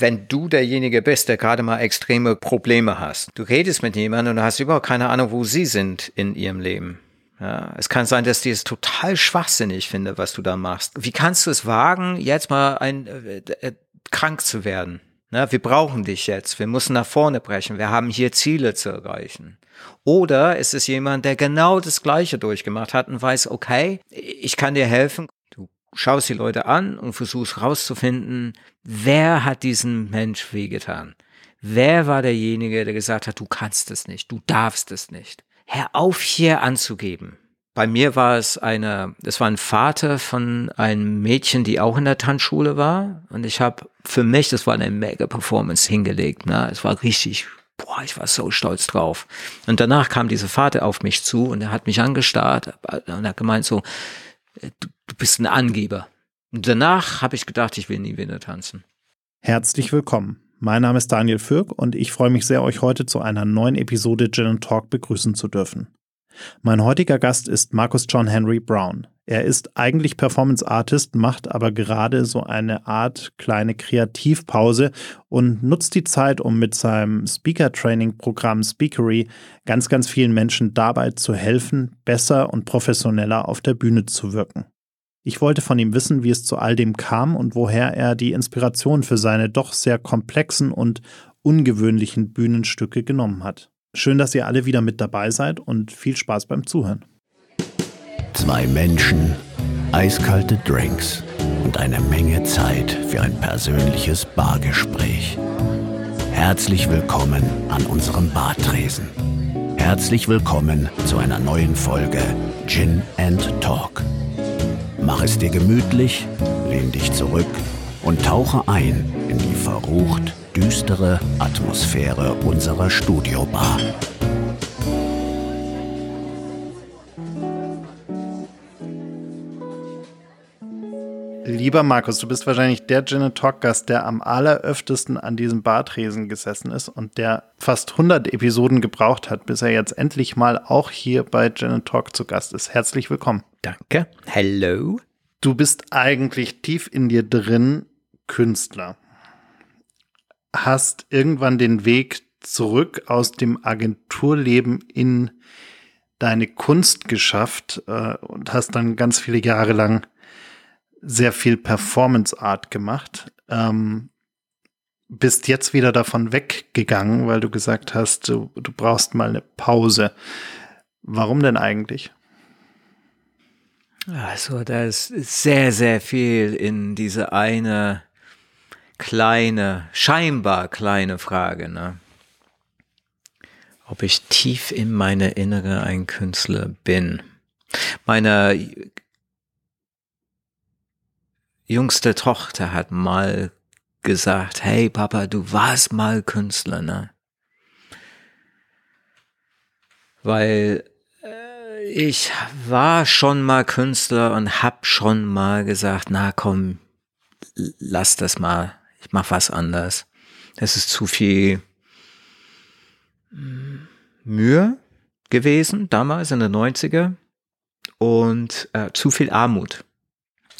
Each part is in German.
wenn du derjenige bist, der gerade mal extreme Probleme hast. Du redest mit jemandem und hast überhaupt keine Ahnung, wo sie sind in ihrem Leben. Ja, es kann sein, dass die es total schwachsinnig finde, was du da machst. Wie kannst du es wagen, jetzt mal ein äh, äh, krank zu werden? Na, wir brauchen dich jetzt. Wir müssen nach vorne brechen. Wir haben hier Ziele zu erreichen. Oder ist es jemand, der genau das Gleiche durchgemacht hat und weiß, okay, ich kann dir helfen. Schaust die Leute an und versuchst rauszufinden, wer hat diesen Mensch wehgetan? Wer war derjenige, der gesagt hat, du kannst es nicht, du darfst es nicht? Hör auf hier anzugeben. Bei mir war es eine, es war ein Vater von einem Mädchen, die auch in der Tanzschule war. Und ich habe für mich, das war eine mega Performance hingelegt. Ne? Es war richtig, boah, ich war so stolz drauf. Und danach kam dieser Vater auf mich zu und er hat mich angestarrt und hat gemeint so, äh, bist ein Angeber. Und danach habe ich gedacht, ich will nie wieder tanzen. Herzlich willkommen. Mein Name ist Daniel Fürk und ich freue mich sehr, euch heute zu einer neuen Episode Gin Talk begrüßen zu dürfen. Mein heutiger Gast ist Markus John Henry Brown. Er ist eigentlich Performance Artist, macht aber gerade so eine Art kleine Kreativpause und nutzt die Zeit, um mit seinem Speaker Training Programm Speakery ganz, ganz vielen Menschen dabei zu helfen, besser und professioneller auf der Bühne zu wirken. Ich wollte von ihm wissen, wie es zu all dem kam und woher er die Inspiration für seine doch sehr komplexen und ungewöhnlichen Bühnenstücke genommen hat. Schön, dass ihr alle wieder mit dabei seid und viel Spaß beim Zuhören. Zwei Menschen, eiskalte Drinks und eine Menge Zeit für ein persönliches Bargespräch. Herzlich willkommen an unserem Bartresen. Herzlich willkommen zu einer neuen Folge Gin and Talk. Mach es dir gemütlich, lehn dich zurück und tauche ein in die verrucht düstere Atmosphäre unserer Studiobar. Lieber Markus, du bist wahrscheinlich der Gin Talk Gast, der am alleröftesten an diesem Bartresen gesessen ist und der fast 100 Episoden gebraucht hat, bis er jetzt endlich mal auch hier bei Gin Talk zu Gast ist. Herzlich willkommen. Danke. Hello. Du bist eigentlich tief in dir drin Künstler. Hast irgendwann den Weg zurück aus dem Agenturleben in deine Kunst geschafft äh, und hast dann ganz viele Jahre lang sehr viel Performance Art gemacht. Ähm, bist jetzt wieder davon weggegangen, weil du gesagt hast, du, du brauchst mal eine Pause. Warum denn eigentlich? Also, da ist sehr, sehr viel in diese eine kleine, scheinbar kleine Frage, ne? Ob ich tief in meine Innere ein Künstler bin. Meine jüngste Tochter hat mal gesagt, hey Papa, du warst mal Künstler, ne? Weil ich war schon mal Künstler und hab schon mal gesagt, na komm, lass das mal, ich mach was anders. Das ist zu viel hm, Mühe gewesen, damals in den 90er und äh, zu viel Armut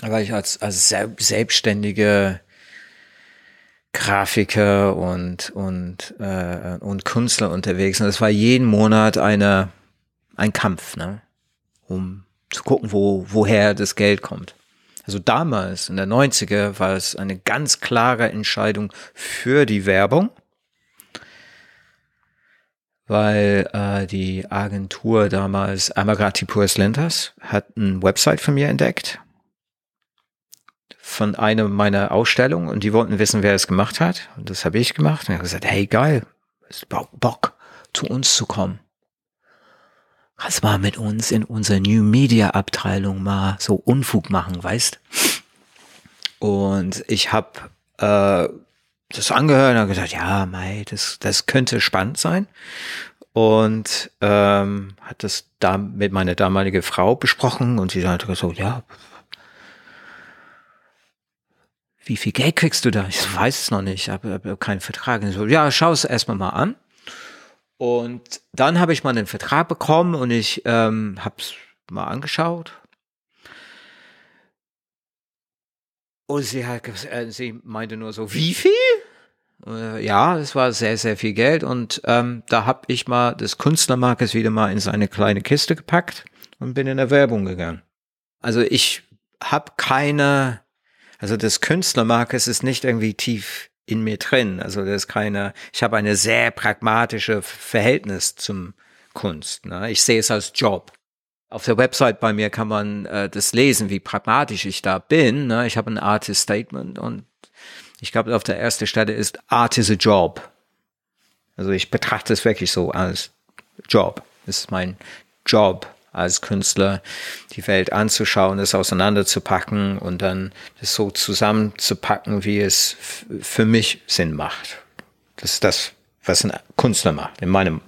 war ich als, als selbstständige Grafiker und, und, äh, und Künstler unterwegs. Und es war jeden Monat eine, ein Kampf, ne? um zu gucken, wo, woher das Geld kommt. Also damals, in der 90er, war es eine ganz klare Entscheidung für die Werbung, weil äh, die Agentur damals, Amagati Puras Lentas, hat eine Website von mir entdeckt von einer meiner Ausstellungen und die wollten wissen, wer es gemacht hat. Und das habe ich gemacht. Und ich habe gesagt, hey geil, ist Bock, zu uns zu kommen. Kannst mal mit uns in unserer New Media Abteilung mal so Unfug machen, weißt? Und ich habe äh, das angehört und habe gesagt, ja, mei, das, das könnte spannend sein. Und ähm, hat das da mit meiner damaligen Frau besprochen und sie hat gesagt, ja, wie viel Geld kriegst du da? Ich weiß es noch nicht, ich habe hab keinen Vertrag. Und so, ja, schau es erstmal mal an. Und dann habe ich mal einen Vertrag bekommen und ich ähm, habe es mal angeschaut. Und sie hat, äh, sie meinte nur so, wie viel? Äh, ja, es war sehr, sehr viel Geld und ähm, da habe ich mal das Künstlermarkes wieder mal in seine kleine Kiste gepackt und bin in der Werbung gegangen. Also ich habe keine, also das Künstlermarkes ist nicht irgendwie tief in mir drin. Also das ist keine, ich habe eine sehr pragmatische Verhältnis zum Kunst. Ne? Ich sehe es als Job. Auf der Website bei mir kann man äh, das lesen, wie pragmatisch ich da bin. Ne? Ich habe ein Artist Statement und ich glaube, auf der ersten Stelle ist Art is a Job. Also ich betrachte es wirklich so als Job. Es ist mein Job als Künstler, die Welt anzuschauen, es auseinanderzupacken und dann das so zusammenzupacken, wie es für mich Sinn macht. Das ist das, was ein Künstler macht. In meinem,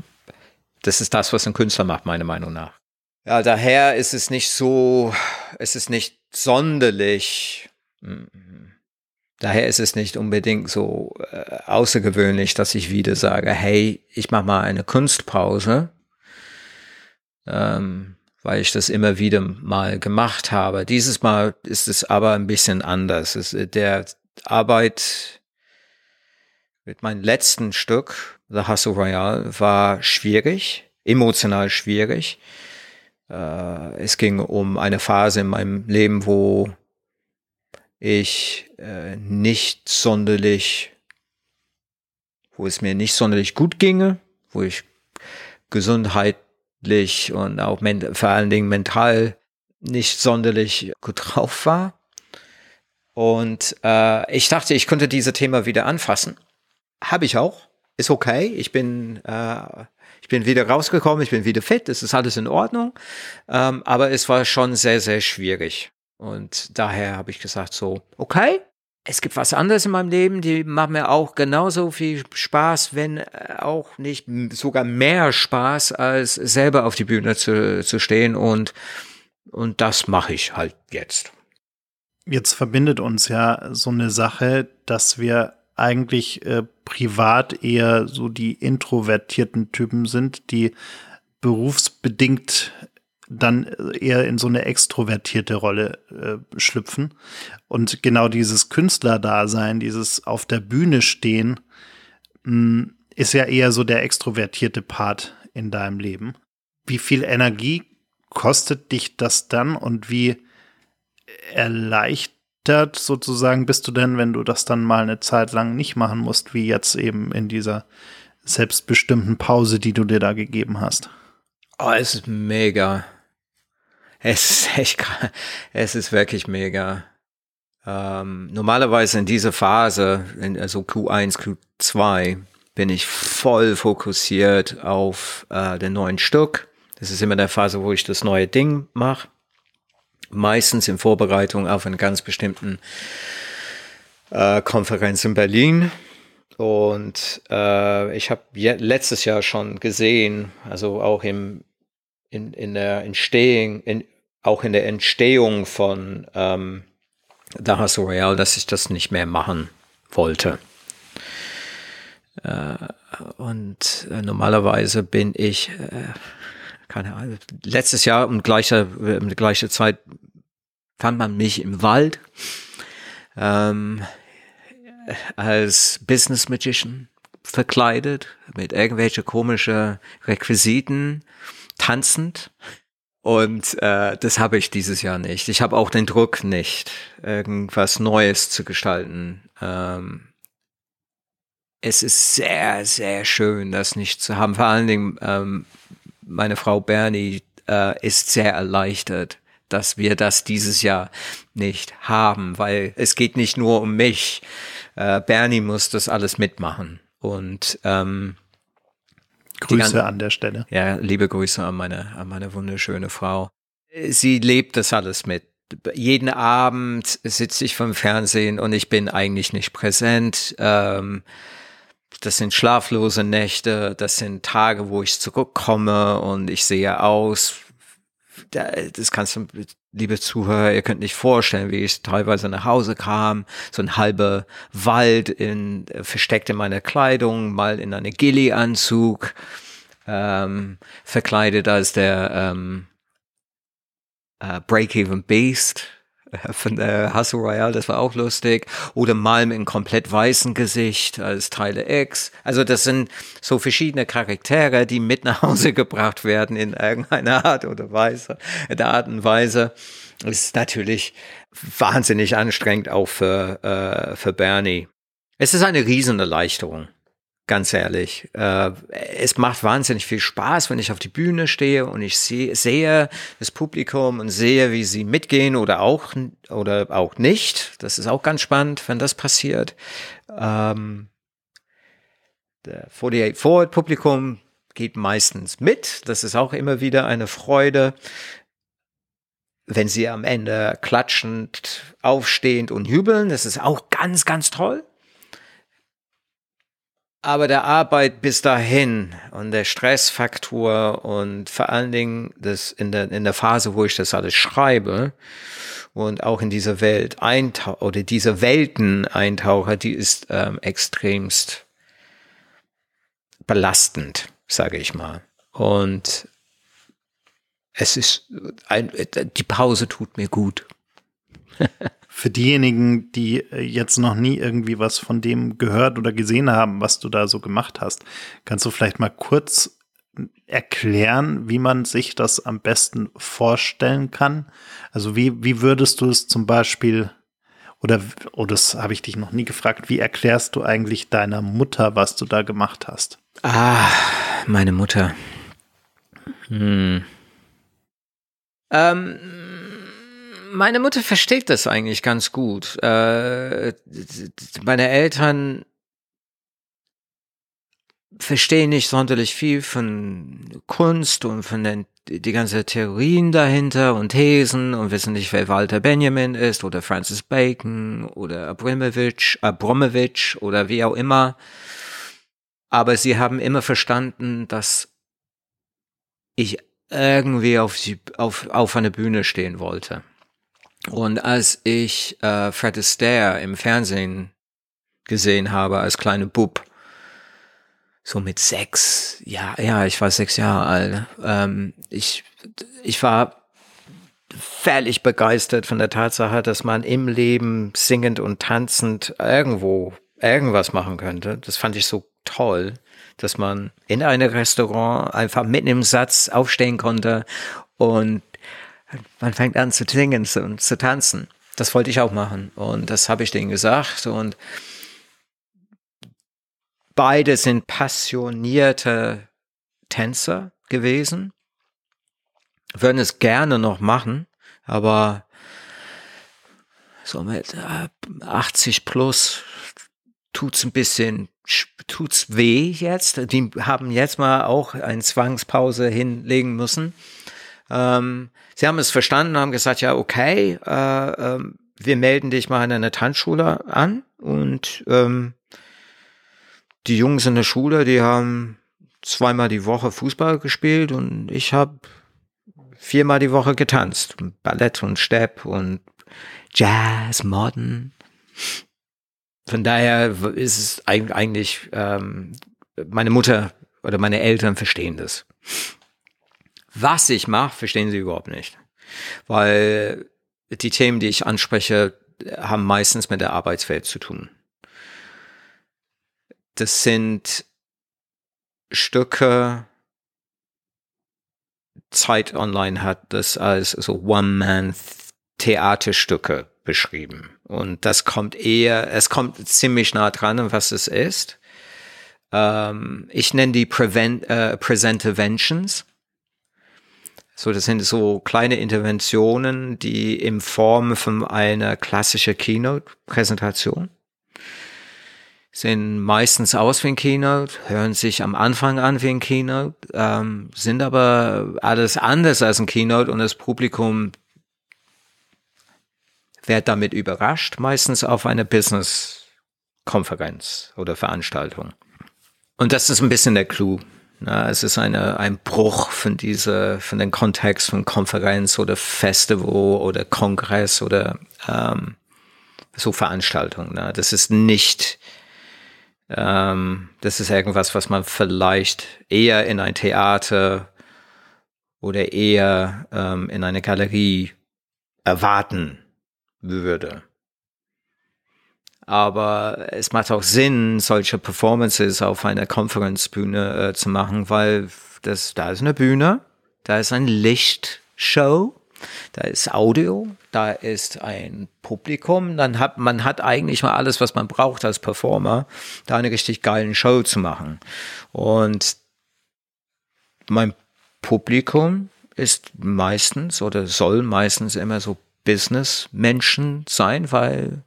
das ist das, was ein Künstler macht, meiner Meinung nach. Ja, daher ist es nicht so, es ist nicht sonderlich, mhm. daher ist es nicht unbedingt so äh, außergewöhnlich, dass ich wieder sage, hey, ich mache mal eine Kunstpause, ähm, weil ich das immer wieder mal gemacht habe. Dieses Mal ist es aber ein bisschen anders. Es, der Arbeit mit meinem letzten Stück, The Hustle Royale, war schwierig, emotional schwierig äh, es ging um eine Phase in meinem Leben, wo ich äh, nicht sonderlich, wo es mir nicht sonderlich gut ginge, wo ich gesundheitlich und auch vor allen Dingen mental nicht sonderlich gut drauf war. Und äh, ich dachte, ich könnte diese Thema wieder anfassen. Habe ich auch. Ist okay. Ich bin äh, bin wieder rausgekommen, ich bin wieder fit, es ist alles in Ordnung. Ähm, aber es war schon sehr, sehr schwierig. Und daher habe ich gesagt, so, okay, es gibt was anderes in meinem Leben, die machen mir auch genauso viel Spaß, wenn äh, auch nicht sogar mehr Spaß, als selber auf die Bühne zu, zu stehen. Und, und das mache ich halt jetzt. Jetzt verbindet uns ja so eine Sache, dass wir eigentlich äh, privat eher so die introvertierten Typen sind, die berufsbedingt dann eher in so eine extrovertierte Rolle äh, schlüpfen. Und genau dieses Künstlerdasein, dieses auf der Bühne stehen, mh, hm, ist ja eher so der extrovertierte Part in deinem Leben. Wie viel Energie kostet dich das dann und wie erleichtert sozusagen bist du denn, wenn du das dann mal eine Zeit lang nicht machen musst, wie jetzt eben in dieser selbstbestimmten Pause, die du dir da gegeben hast? Oh, es ist mega. Es ist echt, es ist wirklich mega. Ähm, normalerweise in dieser Phase, in, also Q1, Q2, bin ich voll fokussiert auf äh, den neuen Stück. Das ist immer der Phase, wo ich das neue Ding mache meistens in Vorbereitung auf einen ganz bestimmten äh, Konferenz in Berlin. Und äh, ich habe letztes Jahr schon gesehen, also auch im, in, in der Entstehung, in, auch in der Entstehung von ähm, Daha Royal, dass ich das nicht mehr machen wollte. Äh, und äh, normalerweise bin ich äh, keine Ahnung, letztes Jahr um gleiche, um gleiche Zeit fand man mich im Wald ähm, als Business Magician verkleidet mit irgendwelche komische Requisiten tanzend. Und äh, das habe ich dieses Jahr nicht. Ich habe auch den Druck nicht, irgendwas Neues zu gestalten. Ähm, es ist sehr, sehr schön, das nicht zu haben. Vor allen Dingen ähm, meine Frau Bernie äh, ist sehr erleichtert, dass wir das dieses Jahr nicht haben, weil es geht nicht nur um mich. Äh, Bernie muss das alles mitmachen. Und ähm, Grüße an der Stelle. Ja, liebe Grüße an meine, an meine wunderschöne Frau. Sie lebt das alles mit. Jeden Abend sitze ich vom Fernsehen und ich bin eigentlich nicht präsent. Ähm, das sind schlaflose Nächte, das sind Tage, wo ich zurückkomme und ich sehe aus. Das kannst du, liebe Zuhörer, ihr könnt nicht vorstellen, wie ich teilweise nach Hause kam, so ein halber Wald in, versteckt in meiner Kleidung, mal in eine Gilly-Anzug, ähm, verkleidet als der ähm, äh, Break-Even Beast von der Hustle Royale, das war auch lustig. Oder mal mit einem komplett weißen Gesicht als Teile X. Also das sind so verschiedene Charaktere, die mit nach Hause gebracht werden in irgendeiner Art oder Weise, der Art und Weise. Ist natürlich wahnsinnig anstrengend auch für, äh, für Bernie. Es ist eine Riesenerleichterung ganz ehrlich. Äh, es macht wahnsinnig viel Spaß, wenn ich auf die Bühne stehe und ich sehe, sehe das Publikum und sehe, wie sie mitgehen oder auch oder auch nicht. Das ist auch ganz spannend, wenn das passiert. Ähm, der 48 Forward Publikum geht meistens mit. Das ist auch immer wieder eine Freude. Wenn sie am Ende klatschend, aufstehend und jubeln, das ist auch ganz, ganz toll. Aber der Arbeit bis dahin und der Stressfaktor und vor allen Dingen das in der, in der Phase, wo ich das alles schreibe und auch in diese Welt eintauche oder diese Welten eintauche, die ist ähm, extremst belastend, sage ich mal. Und es ist ein, die Pause tut mir gut. Für diejenigen, die äh, jetzt noch nie irgendwie was von dem gehört oder gesehen haben, was du da so gemacht hast, kannst du vielleicht mal kurz erklären, wie man sich das am besten vorstellen kann? Also wie, wie würdest du es zum Beispiel, oder, oh, das habe ich dich noch nie gefragt, wie erklärst du eigentlich deiner Mutter, was du da gemacht hast? Ah, meine Mutter. Hm. Ähm, meine Mutter versteht das eigentlich ganz gut. Äh, meine Eltern verstehen nicht sonderlich viel von Kunst und von den die ganze Theorien dahinter und Thesen und wissen nicht, wer Walter Benjamin ist oder Francis Bacon oder Abramovich, Abramovich oder wie auch immer. Aber sie haben immer verstanden, dass ich irgendwie auf, die, auf, auf einer Bühne stehen wollte. Und als ich äh, Fred Astaire im Fernsehen gesehen habe als kleine Bub, so mit sechs, ja, ja, ich war sechs Jahre alt, ähm, ich, ich war völlig begeistert von der Tatsache, dass man im Leben singend und tanzend irgendwo irgendwas machen könnte. Das fand ich so toll, dass man in einem Restaurant einfach mitten im Satz aufstehen konnte und man fängt an zu singen und zu tanzen. Das wollte ich auch machen und das habe ich denen gesagt und beide sind passionierte Tänzer gewesen, würden es gerne noch machen, aber so mit 80 äh, plus tut's ein bisschen, tut's weh jetzt. Die haben jetzt mal auch eine Zwangspause hinlegen müssen. Ähm, sie haben es verstanden, haben gesagt, ja, okay, äh, äh, wir melden dich mal in einer Tanzschule an und ähm, die Jungs in der Schule, die haben zweimal die Woche Fußball gespielt und ich habe viermal die Woche getanzt. Ballett und Step und Jazz, Modern. Von daher ist es eigentlich, ähm, meine Mutter oder meine Eltern verstehen das. Was ich mache, verstehen sie überhaupt nicht. Weil die Themen, die ich anspreche, haben meistens mit der Arbeitswelt zu tun. Das sind Stücke, Zeit Online hat das als so One-Man-Theaterstücke beschrieben. Und das kommt eher, es kommt ziemlich nah dran, was es ist. Ähm, ich nenne die Prevent, äh, Presentaventions. So, das sind so kleine Interventionen, die in Form von einer klassischen Keynote-Präsentation sehen meistens aus wie ein Keynote, hören sich am Anfang an wie ein Keynote, ähm, sind aber alles anders als ein Keynote und das Publikum wird damit überrascht, meistens auf einer Business-Konferenz oder Veranstaltung. Und das ist ein bisschen der Clou. Na, es ist eine, ein Bruch von dieser, von dem Kontext von Konferenz oder Festival oder Kongress oder ähm, so Veranstaltungen. Na. Das ist nicht, ähm, das ist irgendwas, was man vielleicht eher in ein Theater oder eher ähm, in eine Galerie erwarten würde. Aber es macht auch Sinn, solche Performances auf einer Konferenzbühne äh, zu machen, weil das, da ist eine Bühne, da ist ein Lichtshow, da ist Audio, da ist ein Publikum, dann hat man hat eigentlich mal alles, was man braucht als Performer, da eine richtig geilen Show zu machen. Und mein Publikum ist meistens oder soll meistens immer so Business-Menschen sein, weil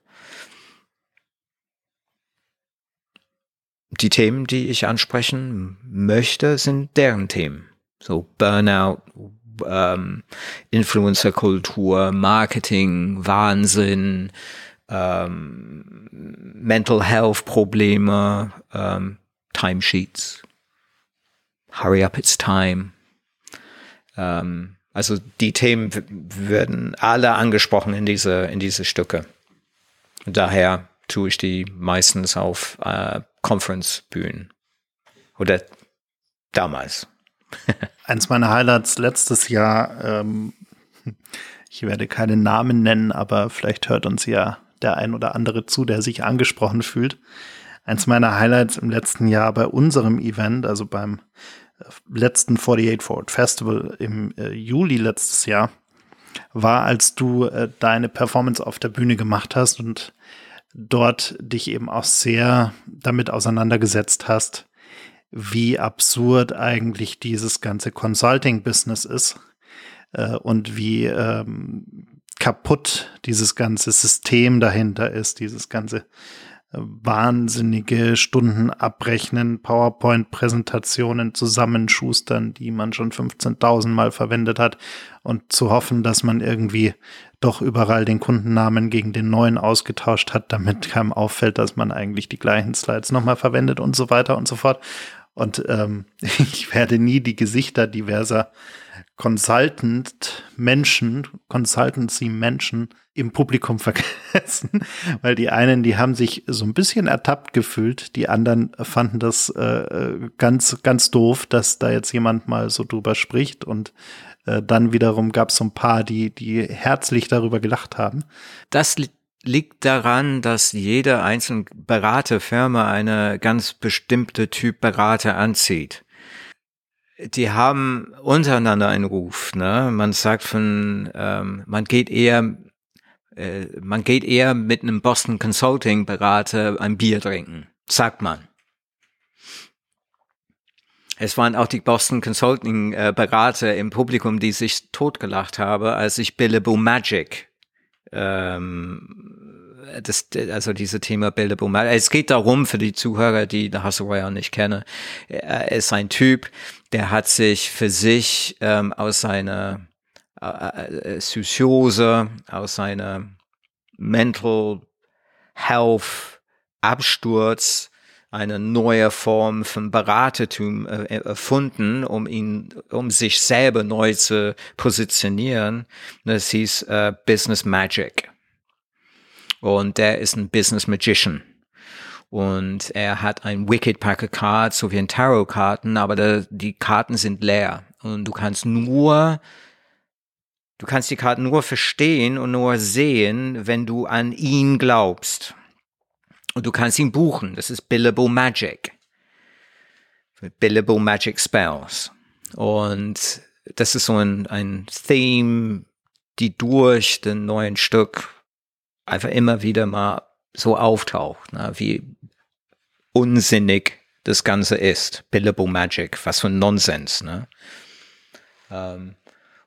die Themen, die ich ansprechen möchte, sind deren Themen. So Burnout, ähm, Influencer-Kultur, Marketing, Wahnsinn, ähm, Mental Health-Probleme, ähm, Timesheets. Hurry up, it's time. Ähm, also die Themen werden alle angesprochen in diese, in diese Stücke. daher tue ich die meistens auf äh, Conference-Bühnen. Oder damals. Eins meiner Highlights letztes Jahr, ähm, ich werde keine Namen nennen, aber vielleicht hört uns ja der ein oder andere zu, der sich angesprochen fühlt. Eins meiner Highlights im letzten Jahr bei unserem Event, also beim äh, letzten 48 Forward Festival im äh, Juli letztes Jahr, war, als du äh, deine Performance auf der Bühne gemacht hast und dort dich eben auch sehr damit auseinandergesetzt hast, wie absurd eigentlich dieses ganze Consulting-Business ist äh, und wie ähm, kaputt dieses ganze System dahinter ist, dieses ganze wahnsinnige Stunden abrechnen, PowerPoint-Präsentationen zusammenschustern, die man schon 15.000 Mal verwendet hat und zu hoffen, dass man irgendwie doch überall den Kundennamen gegen den neuen ausgetauscht hat, damit keinem auffällt, dass man eigentlich die gleichen Slides nochmal verwendet und so weiter und so fort. Und ähm, ich werde nie die Gesichter diverser Consultant-Menschen, Consultancy-Menschen im Publikum vergessen, weil die einen, die haben sich so ein bisschen ertappt gefühlt, die anderen fanden das äh, ganz, ganz doof, dass da jetzt jemand mal so drüber spricht und äh, dann wiederum gab es so ein paar, die, die herzlich darüber gelacht haben. Das li liegt daran, dass jede einzelne Beraterfirma eine ganz bestimmte Typ Berater anzieht die haben untereinander einen Ruf. Ne? Man sagt von, ähm, man geht eher, äh, man geht eher mit einem Boston Consulting Berater ein Bier trinken, sagt man. Es waren auch die Boston Consulting äh, Berater im Publikum, die sich totgelacht haben, als ich Billable Magic ähm, das, also diese Thema Billable Magic. Es geht darum, für die Zuhörer, die Hustle Royale nicht kennen, er ist ein Typ, der hat sich für sich ähm, aus seiner äh, äh, Psychose, aus seiner Mental Health Absturz eine neue Form von Beratertum äh, erfunden, um ihn, um sich selber neu zu positionieren. Das hieß äh, Business Magic. Und der ist ein Business Magician. Und er hat ein Wicked Pack of Cards, so wie ein Tarot-Karten, aber der, die Karten sind leer. Und du kannst nur, du kannst die Karten nur verstehen und nur sehen, wenn du an ihn glaubst. Und du kannst ihn buchen. Das ist Billable Magic. Billable Magic Spells. Und das ist so ein, ein Theme, die durch den neuen Stück einfach immer wieder mal so auftaucht, ne? wie unsinnig das Ganze ist. Billable Magic, was für ein Nonsens. Ne? Ähm,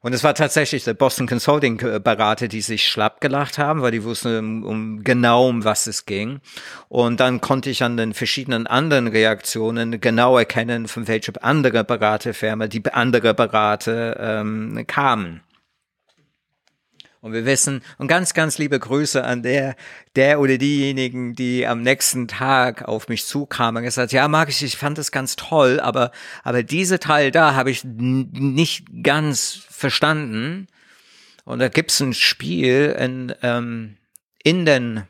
und es war tatsächlich der Boston Consulting Berater, die sich schlapp gelacht haben, weil die wussten um, genau um was es ging. Und dann konnte ich an den verschiedenen anderen Reaktionen genau erkennen, von welcher andere Beraterfirma die andere Berater ähm, kamen. Und wir wissen, und ganz, ganz liebe Grüße an der, der oder diejenigen, die am nächsten Tag auf mich zukamen und gesagt, ja, mag ich, ich fand das ganz toll, aber, aber diese Teil da habe ich nicht ganz verstanden. Und da gibt's ein Spiel in, ähm, in den,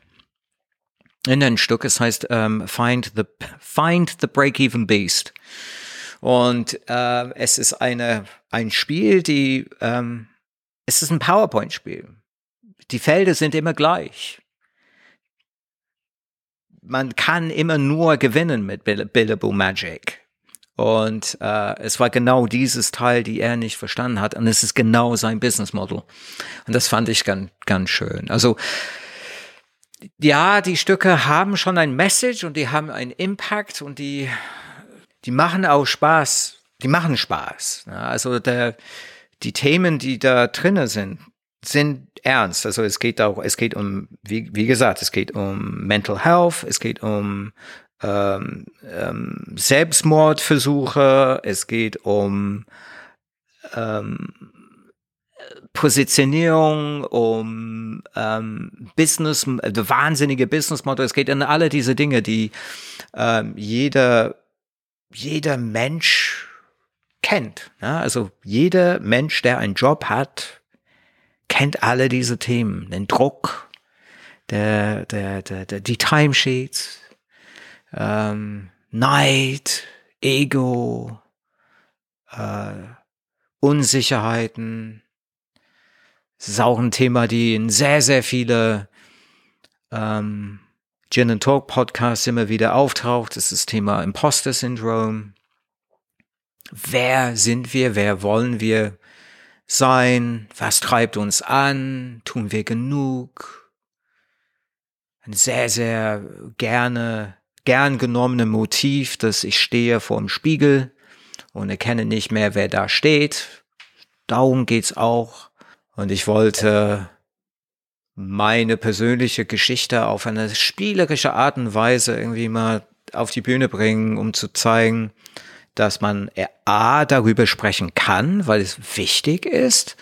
in den Stück, es heißt ähm, Find the, Find the Break-Even Beast. Und äh, es ist eine, ein Spiel, die, ähm, es ist ein PowerPoint-Spiel. die Felder sind immer gleich. Man kann immer nur gewinnen mit Billable Magic. Und äh, es war genau dieses Teil, die er nicht verstanden hat. Und es ist genau sein Business Model. Und das fand ich ganz, ganz schön. Also ja, die Stücke haben schon ein Message und die haben einen Impact und die, die machen auch Spaß. Die machen Spaß. Also der, die Themen, die da drinnen sind, sind ernst. Also es geht auch, es geht um, wie, wie gesagt, es geht um Mental Health, es geht um ähm, ähm, Selbstmordversuche, es geht um ähm, Positionierung, um ähm, Business, äh, wahnsinnige Business Model. Es geht in alle diese Dinge, die ähm, jeder, jeder Mensch kennt. Ja? Also jeder Mensch, der einen Job hat, kennt alle diese Themen. Den Druck, der, der, der, der die Timesheets, ähm, Neid, Ego, äh, Unsicherheiten. Es ist auch ein Thema, die in sehr, sehr viele ähm, Gin and Talk Podcasts immer wieder auftaucht. Das ist das Thema Imposter Syndrome. Wer sind wir? Wer wollen wir sein? Was treibt uns an? Tun wir genug? Ein sehr, sehr gerne gern genommene Motiv, dass ich stehe vor dem Spiegel und erkenne nicht mehr, wer da steht. Darum geht's auch. Und ich wollte meine persönliche Geschichte auf eine spielerische Art und Weise irgendwie mal auf die Bühne bringen, um zu zeigen, dass man A darüber sprechen kann, weil es wichtig ist.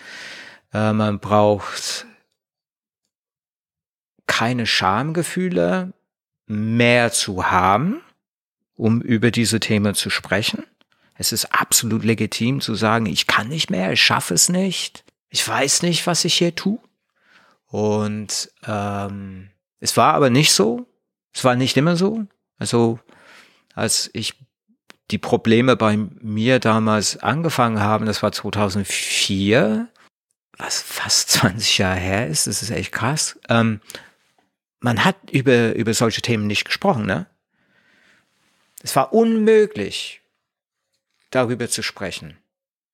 Äh, man braucht keine Schamgefühle mehr zu haben, um über diese Themen zu sprechen. Es ist absolut legitim zu sagen, ich kann nicht mehr, ich schaffe es nicht, ich weiß nicht, was ich hier tue. Und ähm, es war aber nicht so. Es war nicht immer so. Also als ich die Probleme bei mir damals angefangen haben, das war 2004, was fast 20 Jahre her ist, das ist echt krass. Ähm, man hat über, über solche Themen nicht gesprochen, ne? Es war unmöglich, darüber zu sprechen.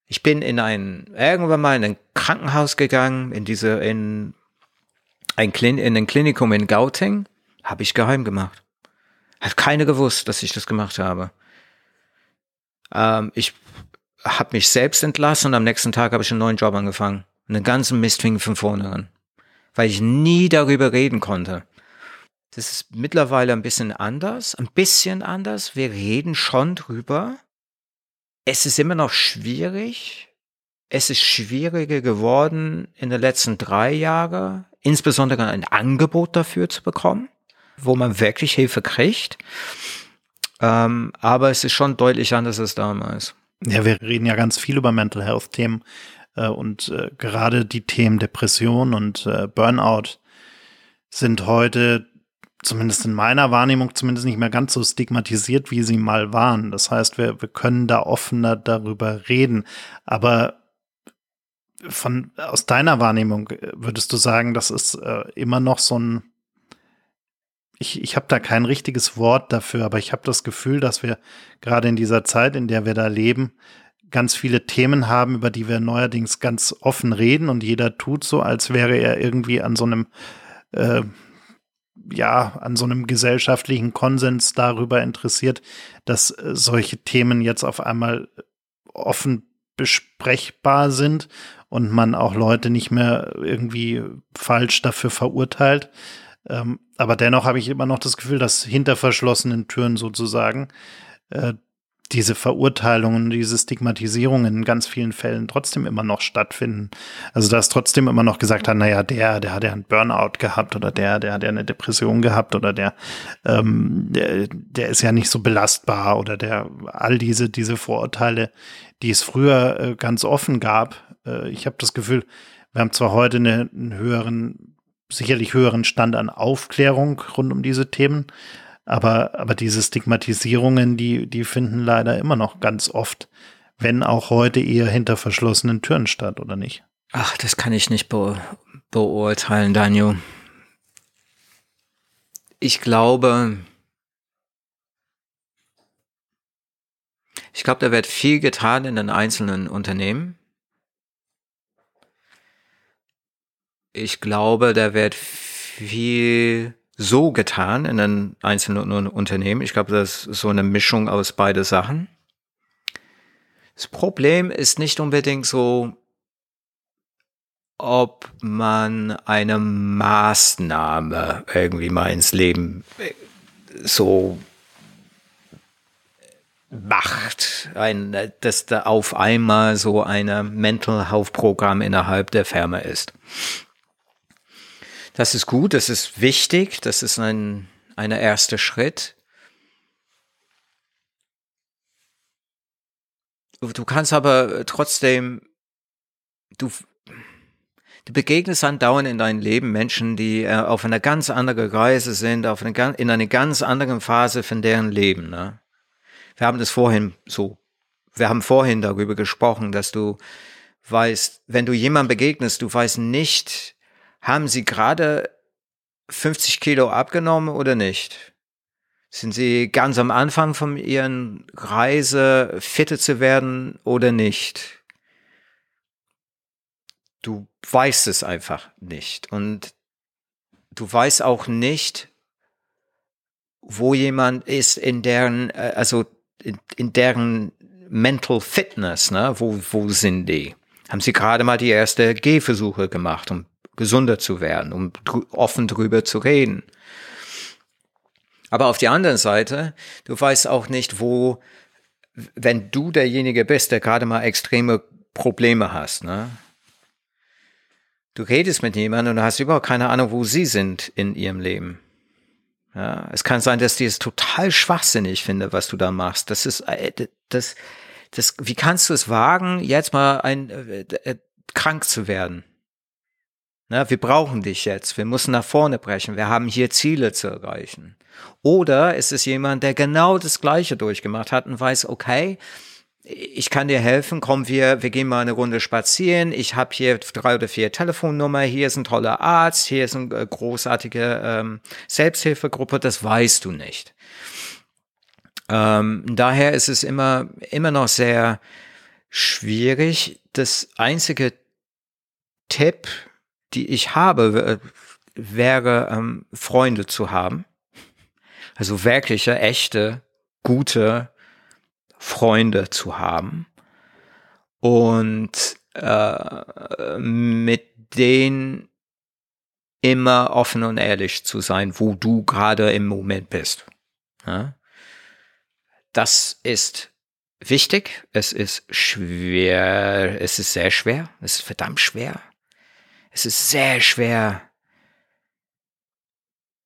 Ich bin in ein, irgendwann mal in ein Krankenhaus gegangen, in diese, in ein, Klin in ein Klinikum in Gauting, habe ich geheim gemacht. Hat keine gewusst, dass ich das gemacht habe. Ähm, ich habe mich selbst entlassen und am nächsten Tag habe ich einen neuen Job angefangen. Einen ganzen Mist fing von vorne an. Weil ich nie darüber reden konnte. Das ist mittlerweile ein bisschen anders, ein bisschen anders. Wir reden schon drüber. Es ist immer noch schwierig. Es ist schwieriger geworden in den letzten drei Jahren, insbesondere ein Angebot dafür zu bekommen, wo man wirklich Hilfe kriegt. Ähm, aber es ist schon deutlich anders als damals. Ja, wir reden ja ganz viel über Mental Health Themen äh, und äh, gerade die Themen Depression und äh, Burnout sind heute zumindest in meiner Wahrnehmung zumindest nicht mehr ganz so stigmatisiert, wie sie mal waren. Das heißt, wir, wir können da offener darüber reden. Aber von, aus deiner Wahrnehmung äh, würdest du sagen, das ist äh, immer noch so ein, ich, ich habe da kein richtiges Wort dafür, aber ich habe das Gefühl, dass wir gerade in dieser Zeit, in der wir da leben, ganz viele Themen haben, über die wir neuerdings ganz offen reden und jeder tut so, als wäre er irgendwie an so einem äh, ja, an so einem gesellschaftlichen Konsens darüber interessiert, dass äh, solche Themen jetzt auf einmal offen besprechbar sind und man auch Leute nicht mehr irgendwie falsch dafür verurteilt. Ähm, aber dennoch habe ich immer noch das Gefühl, dass hinter verschlossenen Türen sozusagen äh, diese Verurteilungen, diese Stigmatisierungen in ganz vielen Fällen trotzdem immer noch stattfinden. Also dass trotzdem immer noch gesagt hat, naja, der, der hat ja einen Burnout gehabt oder der, der hat ja eine Depression gehabt oder der, ähm, der, der ist ja nicht so belastbar oder der, all diese, diese Vorurteile, die es früher äh, ganz offen gab. Äh, ich habe das Gefühl, wir haben zwar heute eine, einen höheren, sicherlich höheren Stand an Aufklärung rund um diese Themen, aber, aber diese Stigmatisierungen, die, die finden leider immer noch ganz oft, wenn auch heute eher hinter verschlossenen Türen statt, oder nicht? Ach, das kann ich nicht be beurteilen, Daniel. Ich glaube, ich glaube, da wird viel getan in den einzelnen Unternehmen. Ich glaube, da wird viel so getan in den einzelnen Unternehmen. Ich glaube, das ist so eine Mischung aus beide Sachen. Das Problem ist nicht unbedingt so, ob man eine Maßnahme irgendwie mal ins Leben äh, so macht, ein, dass da auf einmal so ein Mental Health Programm innerhalb der Firma ist. Das ist gut, das ist wichtig, das ist ein, ein erster Schritt. Du kannst aber trotzdem, du, du begegnest andauernd in deinem Leben Menschen, die äh, auf einer ganz anderen Reise sind, auf eine, in einer ganz anderen Phase von deren Leben. Ne? Wir haben das vorhin so, wir haben vorhin darüber gesprochen, dass du weißt, wenn du jemandem begegnest, du weißt nicht, haben Sie gerade 50 Kilo abgenommen oder nicht? Sind Sie ganz am Anfang von Ihren Reise fitter zu werden oder nicht? Du weißt es einfach nicht. Und du weißt auch nicht, wo jemand ist in deren, äh, also in, in deren Mental Fitness, ne? Wo, wo sind die? Haben Sie gerade mal die erste Gehversuche gemacht, um gesunder zu werden, um offen drüber zu reden. Aber auf der anderen Seite, du weißt auch nicht, wo, wenn du derjenige bist, der gerade mal extreme Probleme hast, ne? Du redest mit jemandem und hast überhaupt keine Ahnung, wo sie sind in ihrem Leben. Ja, es kann sein, dass die es total schwachsinnig finde, was du da machst. Das ist, äh, das, das, wie kannst du es wagen, jetzt mal ein, äh, äh, krank zu werden? Na, wir brauchen dich jetzt. Wir müssen nach vorne brechen. Wir haben hier Ziele zu erreichen. Oder ist es jemand, der genau das Gleiche durchgemacht hat und weiß, okay, ich kann dir helfen, komm, wir, wir gehen mal eine Runde spazieren. Ich habe hier drei oder vier Telefonnummer, hier ist ein toller Arzt, hier ist eine großartige ähm, Selbsthilfegruppe, das weißt du nicht. Ähm, daher ist es immer, immer noch sehr schwierig. Das einzige Tipp, die ich habe, wäre ähm, Freunde zu haben. Also wirkliche, echte, gute Freunde zu haben. Und äh, mit denen immer offen und ehrlich zu sein, wo du gerade im Moment bist. Ja? Das ist wichtig. Es ist schwer. Es ist sehr schwer. Es ist verdammt schwer es ist sehr schwer,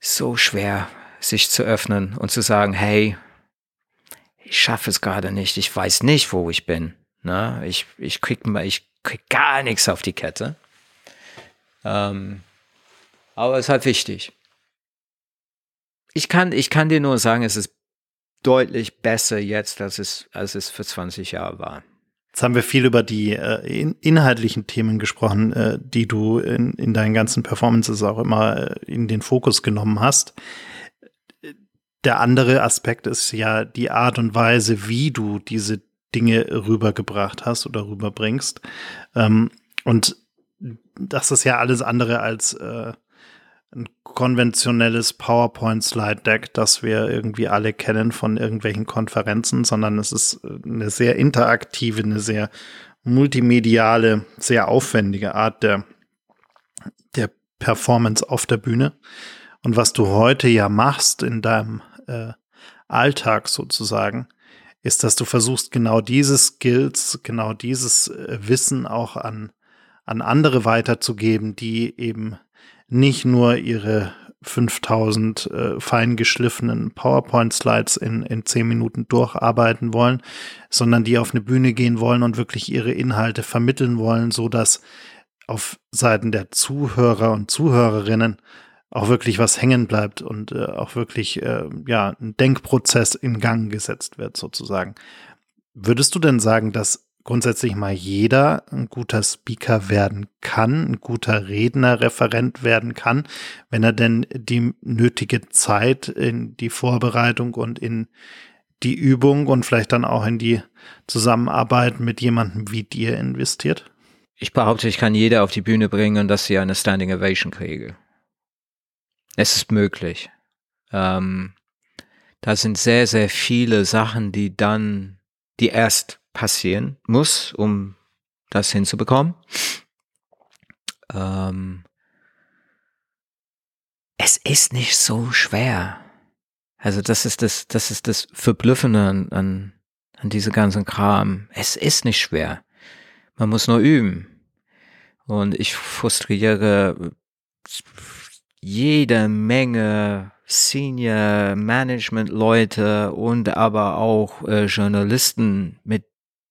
so schwer, sich zu öffnen und zu sagen, hey, ich schaffe es gerade nicht, ich weiß nicht, wo ich bin. Ne? Ich, ich, krieg, ich krieg gar nichts auf die Kette. Ähm, aber es ist halt wichtig. Ich kann, ich kann dir nur sagen, es ist deutlich besser jetzt, als es, als es für 20 Jahre war. Jetzt haben wir viel über die äh, in, inhaltlichen Themen gesprochen, äh, die du in, in deinen ganzen Performances auch immer äh, in den Fokus genommen hast. Der andere Aspekt ist ja die Art und Weise, wie du diese Dinge rübergebracht hast oder rüberbringst. Ähm, und das ist ja alles andere als äh, konventionelles PowerPoint-Slide-Deck, das wir irgendwie alle kennen von irgendwelchen Konferenzen, sondern es ist äh, eine sehr interaktive, eine sehr multimediale, sehr aufwendige Art der, der Performance auf der Bühne. Und was du heute ja machst in deinem äh, Alltag sozusagen, ist, dass du versuchst, genau diese Skills, genau dieses äh, Wissen auch an, an andere weiterzugeben, die eben nicht nur ihre 5000 äh, fein geschliffenen PowerPoint-Slides in, in 10 Minuten durcharbeiten wollen, sondern die auf eine Bühne gehen wollen und wirklich ihre Inhalte vermitteln wollen, so dass auf Seiten der Zuhörer und Zuhörerinnen auch wirklich was hängen bleibt und äh, auch wirklich äh, ja ein Denkprozess in Gang gesetzt wird sozusagen. Würdest du denn sagen, dass grundsätzlich mal jeder ein guter Speaker werden kann, ein guter Redner, Referent werden kann, wenn er denn die nötige Zeit in die Vorbereitung und in die Übung und vielleicht dann auch in die Zusammenarbeit mit jemandem wie dir investiert? Ich behaupte, ich kann jeder auf die Bühne bringen und dass sie eine Standing Ovation kriege. Es ist möglich. Ähm, da sind sehr, sehr viele Sachen, die dann, die erst passieren muss, um das hinzubekommen. Ähm, es ist nicht so schwer. Also das ist das, das ist das Verblüffende an, an, an diese ganzen Kram. Es ist nicht schwer. Man muss nur üben. Und ich frustriere jede Menge Senior Management Leute und aber auch äh, Journalisten mit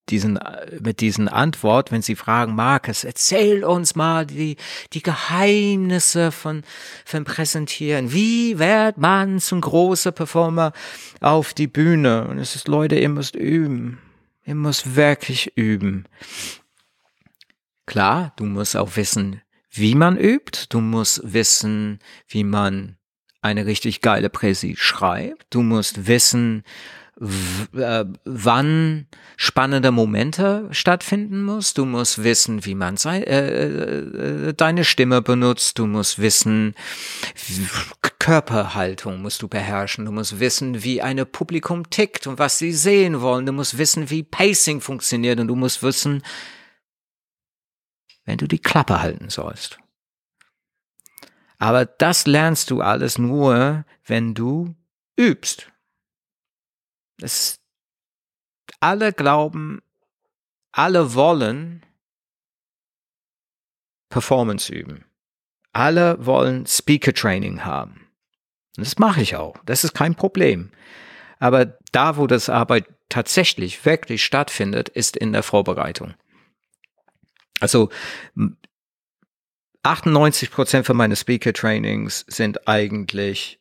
diesen, mit diesen Antwort, wenn sie fragen, Markus, erzähl uns mal die, die Geheimnisse von, von Präsentieren. Wie wird man zum großen Performer auf die Bühne? Und es ist, Leute, ihr müsst üben. Ihr müsst wirklich üben. Klar, du musst auch wissen, wie man übt. Du musst wissen, wie man eine richtig geile Präsi schreibt. Du musst wissen, äh, wann spannende Momente stattfinden muss. Du musst wissen, wie man sei, äh, äh, deine Stimme benutzt. Du musst wissen, Körperhaltung musst du beherrschen. Du musst wissen, wie eine Publikum tickt und was sie sehen wollen. Du musst wissen, wie Pacing funktioniert und du musst wissen, wenn du die Klappe halten sollst. Aber das lernst du alles nur, wenn du übst. Es, alle glauben, alle wollen Performance üben. Alle wollen Speaker Training haben. Das mache ich auch. Das ist kein Problem. Aber da, wo das Arbeit tatsächlich wirklich stattfindet, ist in der Vorbereitung. Also 98 Prozent von meinen Speaker Trainings sind eigentlich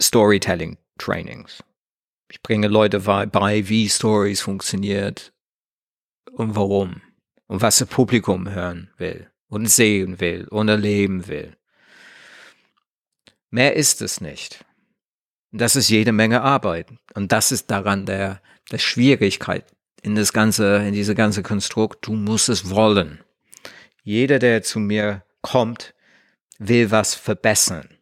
Storytelling Trainings. Ich bringe Leute bei, wie Stories funktioniert und warum und was das Publikum hören will und sehen will und erleben will. Mehr ist es nicht. Das ist jede Menge Arbeit. Und das ist daran der, der Schwierigkeit in das ganze, in diese ganze Konstrukt. Du musst es wollen. Jeder, der zu mir kommt, will was verbessern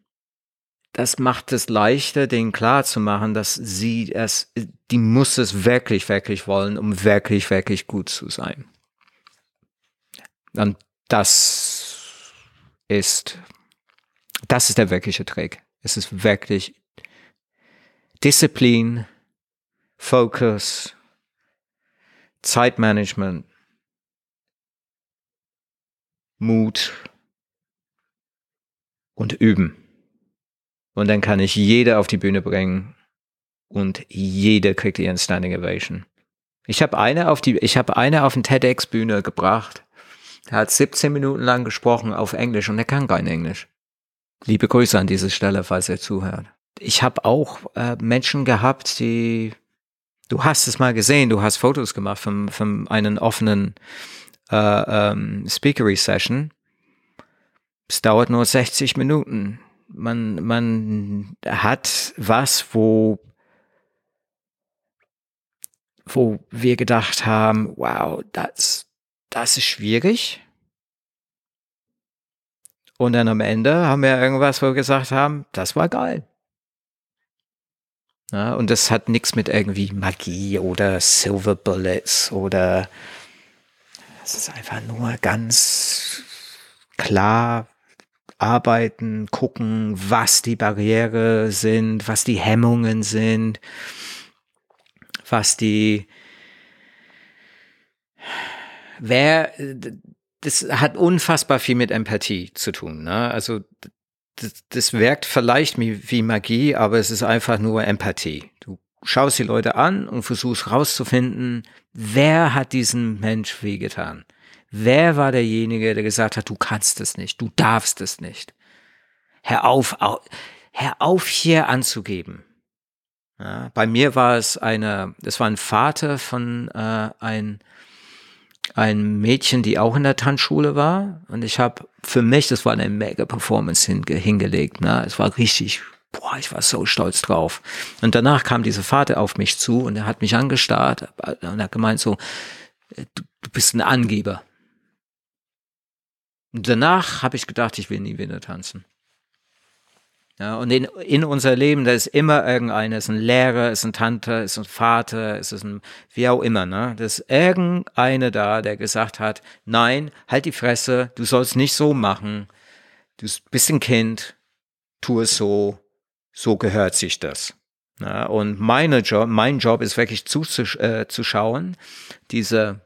das macht es leichter, denen klar zu machen, dass sie es, die muss es wirklich, wirklich wollen, um wirklich, wirklich gut zu sein. Und das ist, das ist der wirkliche Trick. Es ist wirklich Disziplin, Focus, Zeitmanagement, Mut und Üben. Und dann kann ich jede auf die Bühne bringen und jede kriegt ihren Standing Ovation. Ich habe eine auf die, ich habe eine auf den TEDx Bühne gebracht. Er hat 17 Minuten lang gesprochen auf Englisch und er kann kein Englisch. Liebe Grüße an diese Stelle, falls er zuhört. Ich habe auch äh, Menschen gehabt, die, du hast es mal gesehen, du hast Fotos gemacht von, von einen offenen äh, ähm, Speakery Session. Es dauert nur 60 Minuten man, man hat was, wo, wo wir gedacht haben, wow, das, das ist schwierig. Und dann am Ende haben wir irgendwas, wo wir gesagt haben, das war geil. Ja, und das hat nichts mit irgendwie Magie oder Silver Bullets oder es ist einfach nur ganz klar arbeiten, gucken, was die Barriere sind, was die Hemmungen sind, was die, wer, das hat unfassbar viel mit Empathie zu tun. Ne? Also das, das wirkt vielleicht wie, Magie, aber es ist einfach nur Empathie. Du schaust die Leute an und versuchst rauszufinden, wer hat diesen Mensch wehgetan. Wer war derjenige, der gesagt hat, du kannst es nicht, du darfst es nicht? Hör auf, hör auf hier anzugeben. Ja, bei mir war es eine, das war ein Vater von äh, ein, ein Mädchen, die auch in der Tanzschule war. Und ich habe für mich, das war eine mega Performance hinge hingelegt. Ne? Es war richtig, boah, ich war so stolz drauf. Und danach kam dieser Vater auf mich zu und er hat mich angestarrt und hat gemeint so, du, du bist ein Angeber. Und danach habe ich gedacht, ich will nie wieder tanzen. Ja, und in, in unser Leben, da ist immer irgendeiner, ist ein Lehrer, ist ein Tante, ist ein Vater, ist ein, wie auch immer, ne? Da ist irgendeiner da, der gesagt hat, nein, halt die Fresse, du sollst nicht so machen, du bist ein Kind, tu es so, so gehört sich das. Ja, und meine Job, mein Job ist wirklich zuzuschauen, äh, diese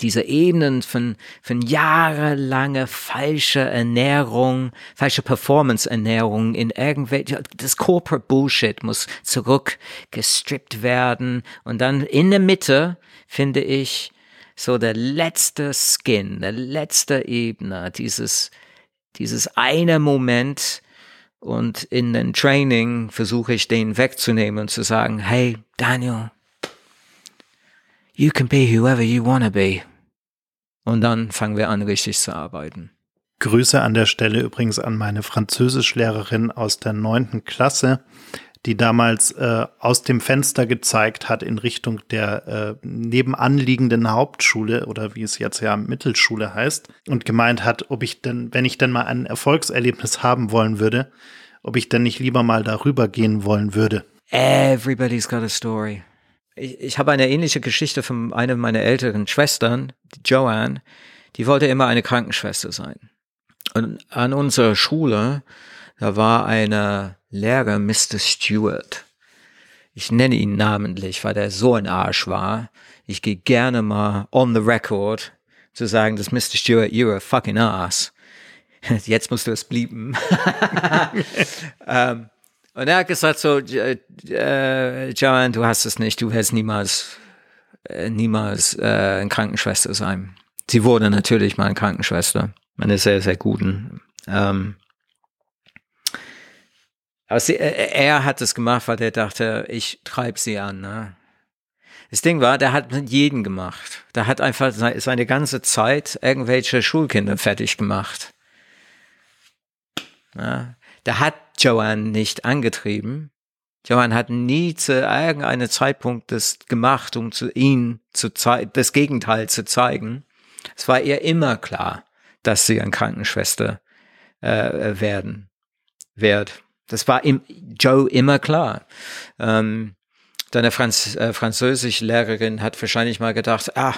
diese Ebenen von, von jahrelange falsche Ernährung, falsche Performance-Ernährung in irgendwelche, das Corporate Bullshit muss zurückgestrippt werden. Und dann in der Mitte finde ich so der letzte Skin, der letzte Ebene, dieses, dieses eine Moment, und in den Training versuche ich den wegzunehmen und zu sagen, hey, Daniel, you can be whoever you wanna be. Und dann fangen wir an, richtig zu arbeiten. Grüße an der Stelle übrigens an meine Französischlehrerin aus der neunten Klasse, die damals äh, aus dem Fenster gezeigt hat in Richtung der äh, nebenanliegenden Hauptschule oder wie es jetzt ja Mittelschule heißt und gemeint hat, ob ich denn, wenn ich denn mal ein Erfolgserlebnis haben wollen würde, ob ich denn nicht lieber mal darüber gehen wollen würde. Everybody's got a story ich, ich habe eine ähnliche Geschichte von einer meiner älteren Schwestern, Joanne, die wollte immer eine Krankenschwester sein. Und an unserer Schule, da war eine Lehrer, Mr. Stewart. Ich nenne ihn namentlich, weil der so ein Arsch war. Ich gehe gerne mal on the record zu sagen, dass Mr. Stewart, you're a fucking ass. Jetzt musst du es blieben. ähm, und er hat gesagt so, äh, Joanne, du hast es nicht, du wirst niemals, äh, niemals äh, eine Krankenschwester sein. Sie wurde natürlich mal eine Krankenschwester, eine sehr, sehr guten. Ähm, aber sie, äh, er hat es gemacht, weil er dachte, ich treibe sie an. Ne? Das Ding war, der hat mit jedem gemacht. Der hat einfach seine ganze Zeit irgendwelche Schulkinder fertig gemacht. Ja? Der hat Joanne nicht angetrieben. Joanne hat nie zu irgendeinem Zeitpunkt das gemacht, um zu ihm zu das Gegenteil zu zeigen. Es war ihr immer klar, dass sie eine Krankenschwester äh, werden wird. Das war im Joe immer klar. Ähm, deine Franz äh, Französischlehrerin hat wahrscheinlich mal gedacht, ah,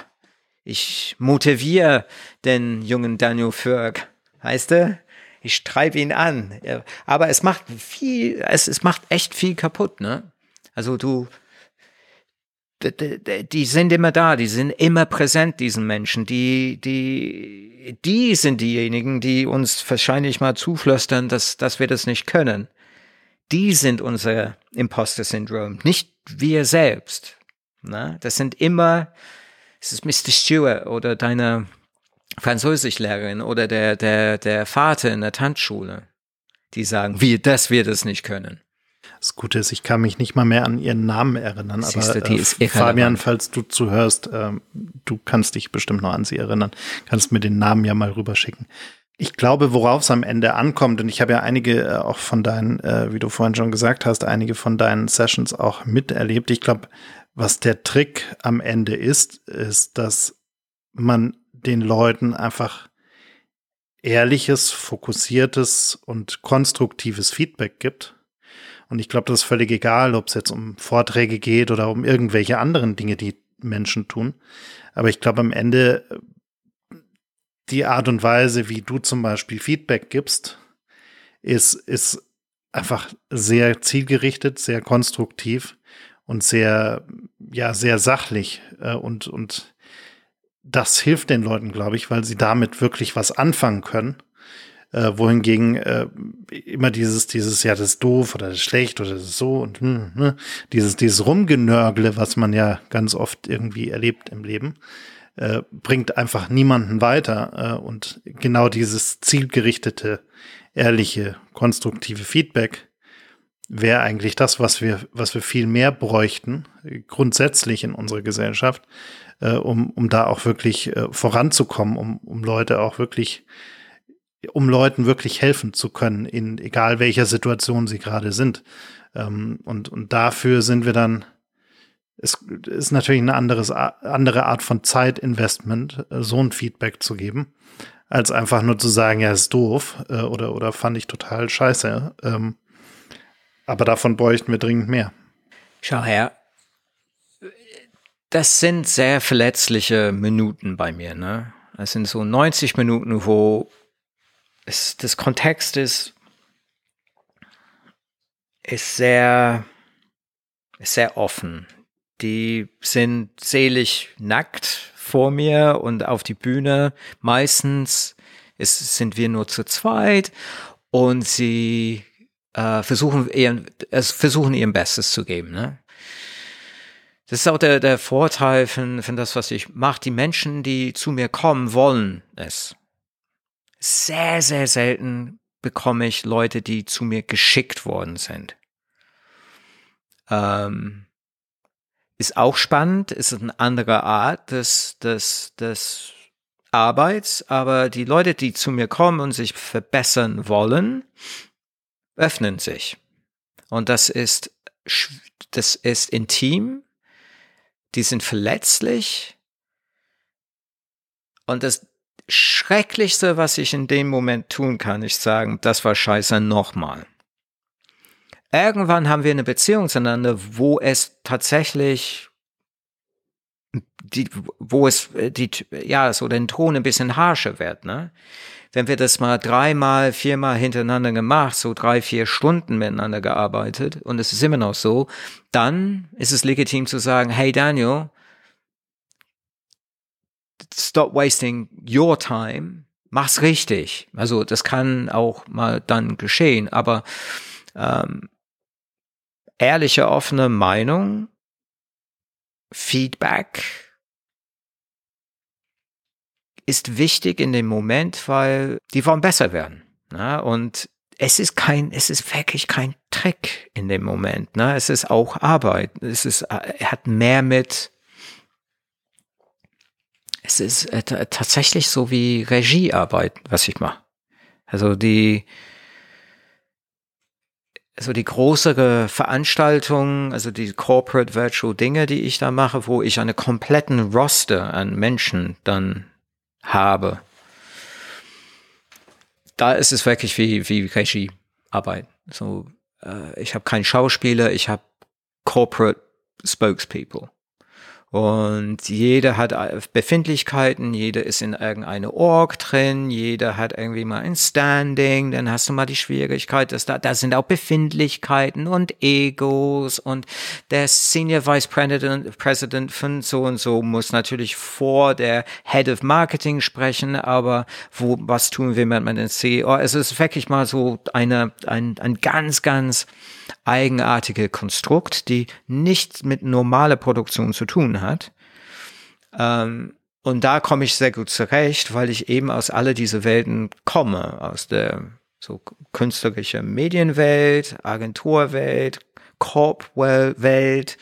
ich motiviere den jungen Daniel Fürk. Heißt er? Ich treibe ihn an. Aber es macht viel, es, es macht echt viel kaputt, ne? Also du, die sind immer da, die sind immer präsent, diesen Menschen. Die, die, die sind diejenigen, die uns wahrscheinlich mal zuflüstern, dass, dass wir das nicht können. Die sind unser Imposter-Syndrom, nicht wir selbst. Ne? Das sind immer, es ist Mr. Stewart oder deine Französischlehrerin oder der, der, der Vater in der Tanzschule, die sagen, wir, dass wir das nicht können. Das Gute ist, ich kann mich nicht mal mehr an ihren Namen erinnern, Siehste, aber äh, Fabian, falls du zuhörst, äh, du kannst dich bestimmt noch an sie erinnern, kannst mir den Namen ja mal rüberschicken. Ich glaube, worauf es am Ende ankommt, und ich habe ja einige äh, auch von deinen, äh, wie du vorhin schon gesagt hast, einige von deinen Sessions auch miterlebt. Ich glaube, was der Trick am Ende ist, ist, dass man den Leuten einfach ehrliches, fokussiertes und konstruktives Feedback gibt. Und ich glaube, das ist völlig egal, ob es jetzt um Vorträge geht oder um irgendwelche anderen Dinge, die Menschen tun. Aber ich glaube, am Ende die Art und Weise, wie du zum Beispiel Feedback gibst, ist, ist einfach sehr zielgerichtet, sehr konstruktiv und sehr, ja, sehr sachlich äh, und, und das hilft den Leuten, glaube ich, weil sie damit wirklich was anfangen können. Äh, wohingegen äh, immer dieses, dieses, ja, das ist doof oder das ist schlecht oder das ist so und hm, ne, dieses, dieses Rumgenörgle, was man ja ganz oft irgendwie erlebt im Leben, äh, bringt einfach niemanden weiter. Äh, und genau dieses zielgerichtete, ehrliche, konstruktive Feedback wäre eigentlich das, was wir, was wir viel mehr bräuchten, grundsätzlich in unserer Gesellschaft, äh, um, um da auch wirklich äh, voranzukommen, um, um Leute auch wirklich, um Leuten wirklich helfen zu können, in egal welcher Situation sie gerade sind. Ähm, und, und dafür sind wir dann, es ist natürlich eine anderes, andere Art von Zeitinvestment, äh, so ein Feedback zu geben, als einfach nur zu sagen, ja, ist doof äh, oder, oder fand ich total scheiße. Ähm, aber davon bräuchten wir dringend mehr. Schau her, das sind sehr verletzliche Minuten bei mir. Ne? Das sind so 90 Minuten, wo es, das Kontext ist, ist sehr, sehr offen. Die sind selig nackt vor mir und auf die Bühne. Meistens ist, sind wir nur zu zweit und sie äh, versuchen, ihren, es versuchen ihrem Bestes zu geben. Ne? Das ist auch der, der Vorteil von, von das, was ich mache. Die Menschen, die zu mir kommen, wollen es. Sehr, sehr selten bekomme ich Leute, die zu mir geschickt worden sind. Ähm, ist auch spannend, ist eine andere Art des, des, des Arbeits, aber die Leute, die zu mir kommen und sich verbessern wollen, öffnen sich. Und das ist, das ist intim, die sind verletzlich. Und das Schrecklichste, was ich in dem Moment tun kann, ist sagen, das war scheiße nochmal. Irgendwann haben wir eine Beziehung zueinander, wo es tatsächlich die, wo es die, ja, so den Ton ein bisschen harscher wird, ne? wenn wir das mal dreimal, viermal hintereinander gemacht, so drei, vier Stunden miteinander gearbeitet und es ist immer noch so, dann ist es legitim zu sagen, hey Daniel, stop wasting your time, mach's richtig. Also das kann auch mal dann geschehen, aber ähm, ehrliche, offene Meinung, Feedback, ist wichtig in dem Moment, weil die wollen besser werden. Ne? Und es ist kein, es ist wirklich kein Trick in dem Moment. Ne? Es ist auch Arbeit. Es ist, er hat mehr mit, es ist äh, tatsächlich so wie Regiearbeit, was ich mache. Also die, also die größere Veranstaltung, also die Corporate Virtual Dinge, die ich da mache, wo ich eine kompletten Roster an Menschen dann habe. Da ist es wirklich wie, wie Regiearbeit. So, äh, ich habe keinen Schauspieler, ich habe Corporate Spokespeople. Und jeder hat Befindlichkeiten, jeder ist in irgendeine Org drin, jeder hat irgendwie mal ein Standing, dann hast du mal die Schwierigkeit, dass da, da sind auch Befindlichkeiten und Egos und der Senior Vice President, President von so und so muss natürlich vor der Head of Marketing sprechen, aber wo, was tun wir mit dem CEO? Es ist wirklich mal so eine, ein, ein ganz, ganz eigenartige Konstrukt, die nichts mit normaler Produktion zu tun hat. Ähm, und da komme ich sehr gut zurecht, weil ich eben aus alle diese Welten komme, aus der so künstlerische Medienwelt, Agenturwelt, Corp-Welt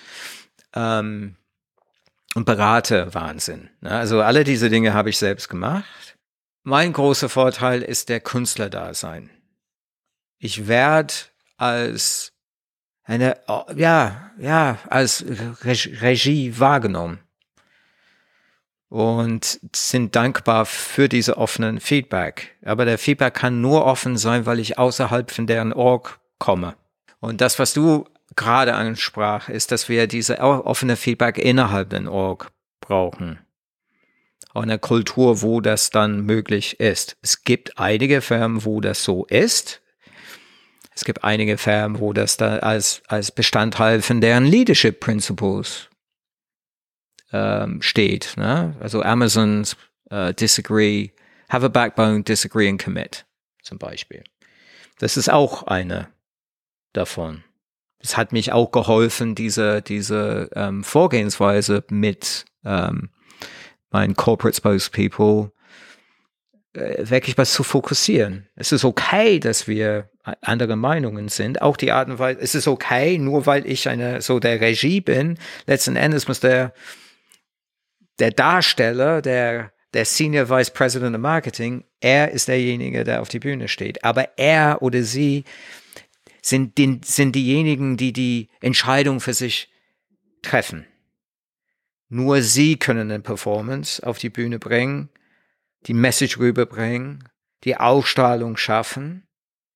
ähm, und berate Wahnsinn. Ne? Also alle diese Dinge habe ich selbst gemacht. Mein großer Vorteil ist der Künstlerdasein. Ich werde als eine, oh, ja, ja, als Regie wahrgenommen. Und sind dankbar für diese offenen Feedback. Aber der Feedback kann nur offen sein, weil ich außerhalb von deren Org komme. Und das, was du gerade ansprach, ist, dass wir diese offene Feedback innerhalb den Org brauchen. Eine Kultur, wo das dann möglich ist. Es gibt einige Firmen, wo das so ist. Es gibt einige Firmen, wo das da als, als Bestandteil von deren Leadership Principles ähm, steht. Ne? Also Amazons uh, Disagree, Have a Backbone, Disagree and Commit zum Beispiel. Das ist auch eine davon. Es hat mich auch geholfen, diese, diese ähm, Vorgehensweise mit ähm, meinen Corporate Spokespeople wirklich was zu fokussieren. Es ist okay, dass wir andere Meinungen sind. Auch die Art und Weise, es ist okay, nur weil ich eine, so der Regie bin. Letzten Endes muss der, der Darsteller, der, der Senior Vice President of Marketing, er ist derjenige, der auf die Bühne steht. Aber er oder sie sind, den, sind diejenigen, die die Entscheidung für sich treffen. Nur sie können eine Performance auf die Bühne bringen, die Message rüberbringen, die Ausstrahlung schaffen.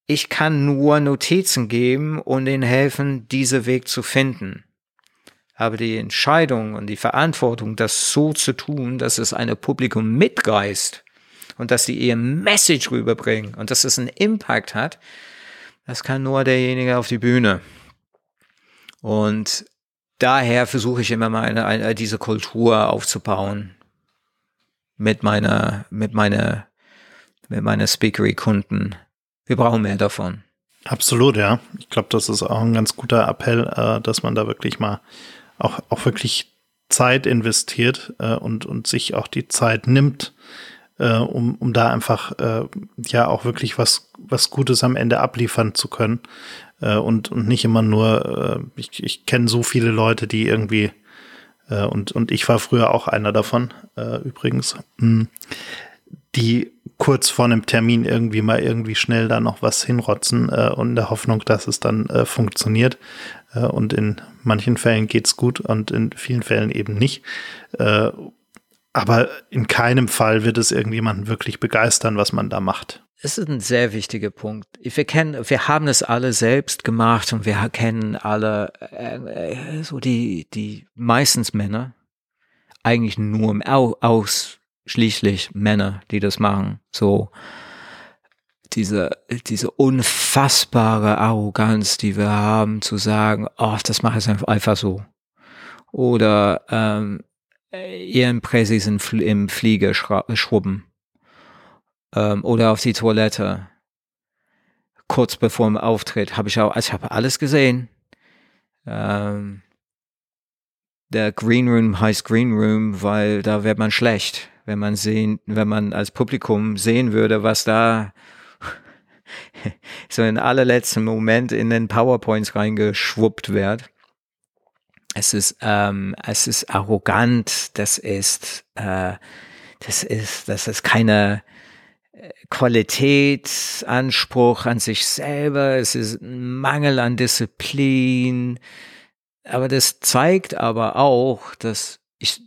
Ich kann nur Notizen geben und ihnen helfen, diesen Weg zu finden. Aber die Entscheidung und die Verantwortung, das so zu tun, dass es eine Publikum mitreißt und dass sie ihr Message rüberbringen und dass es einen Impact hat, das kann nur derjenige auf die Bühne. Und daher versuche ich immer mal eine, eine, diese Kultur aufzubauen mit meiner, mit meiner, mit meiner Speakery-Kunden. Wir brauchen mehr davon. Absolut, ja. Ich glaube, das ist auch ein ganz guter Appell, äh, dass man da wirklich mal auch, auch wirklich Zeit investiert äh, und, und sich auch die Zeit nimmt, äh, um, um da einfach äh, ja auch wirklich was, was Gutes am Ende abliefern zu können. Äh, und, und nicht immer nur, äh, ich, ich kenne so viele Leute, die irgendwie, äh, und, und ich war früher auch einer davon, äh, übrigens, mh, hm, die kurz vor einem Termin irgendwie mal irgendwie schnell da noch was hinrotzen äh, und in der Hoffnung, dass es dann äh, funktioniert. Äh, und in manchen Fällen geht's gut und in vielen Fällen eben nicht. Äh, aber in keinem Fall wird es irgendjemanden wirklich begeistern, was man da macht. Das ist ein sehr wichtiger Punkt. Wir kennen, wir haben es alle selbst gemacht und wir kennen alle äh, so die die meistens Männer, eigentlich nur ausschließlich Männer, die das machen. So diese, diese unfassbare Arroganz, die wir haben, zu sagen, oh, das mache ich einfach so. Oder ähm, ihren Präsis im Flieger schrubben. Ähm, oder auf die Toilette. Kurz bevor dem Auftritt habe ich auch, also ich habe alles gesehen. Ähm, der Green Room heißt Green Room, weil da wird man schlecht, wenn man sehen, wenn man als Publikum sehen würde, was da so in allerletzten Moment in den PowerPoints reingeschwuppt wird. Es ist, ähm, es ist arrogant, das ist, äh, das ist, das ist keine Qualitätsanspruch an sich selber, es ist ein Mangel an Disziplin, aber das zeigt aber auch, dass ich,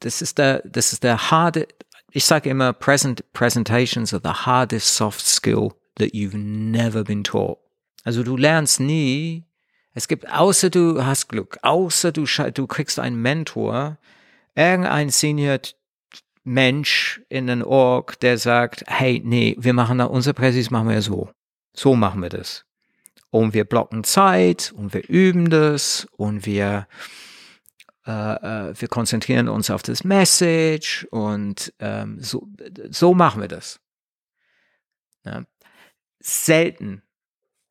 das ist der, das ist der harte, ich sage immer, present, presentations are the hardest soft skill that you've never been taught. Also du lernst nie, es gibt, außer du hast Glück, außer du, du kriegst einen Mentor, irgendein Senior Mensch in den Org, der sagt, hey, nee, wir machen da, unser Präsis machen wir so. So machen wir das. Und wir blocken Zeit und wir üben das und wir, äh, äh, wir konzentrieren uns auf das Message und ähm, so, so machen wir das. Ja selten.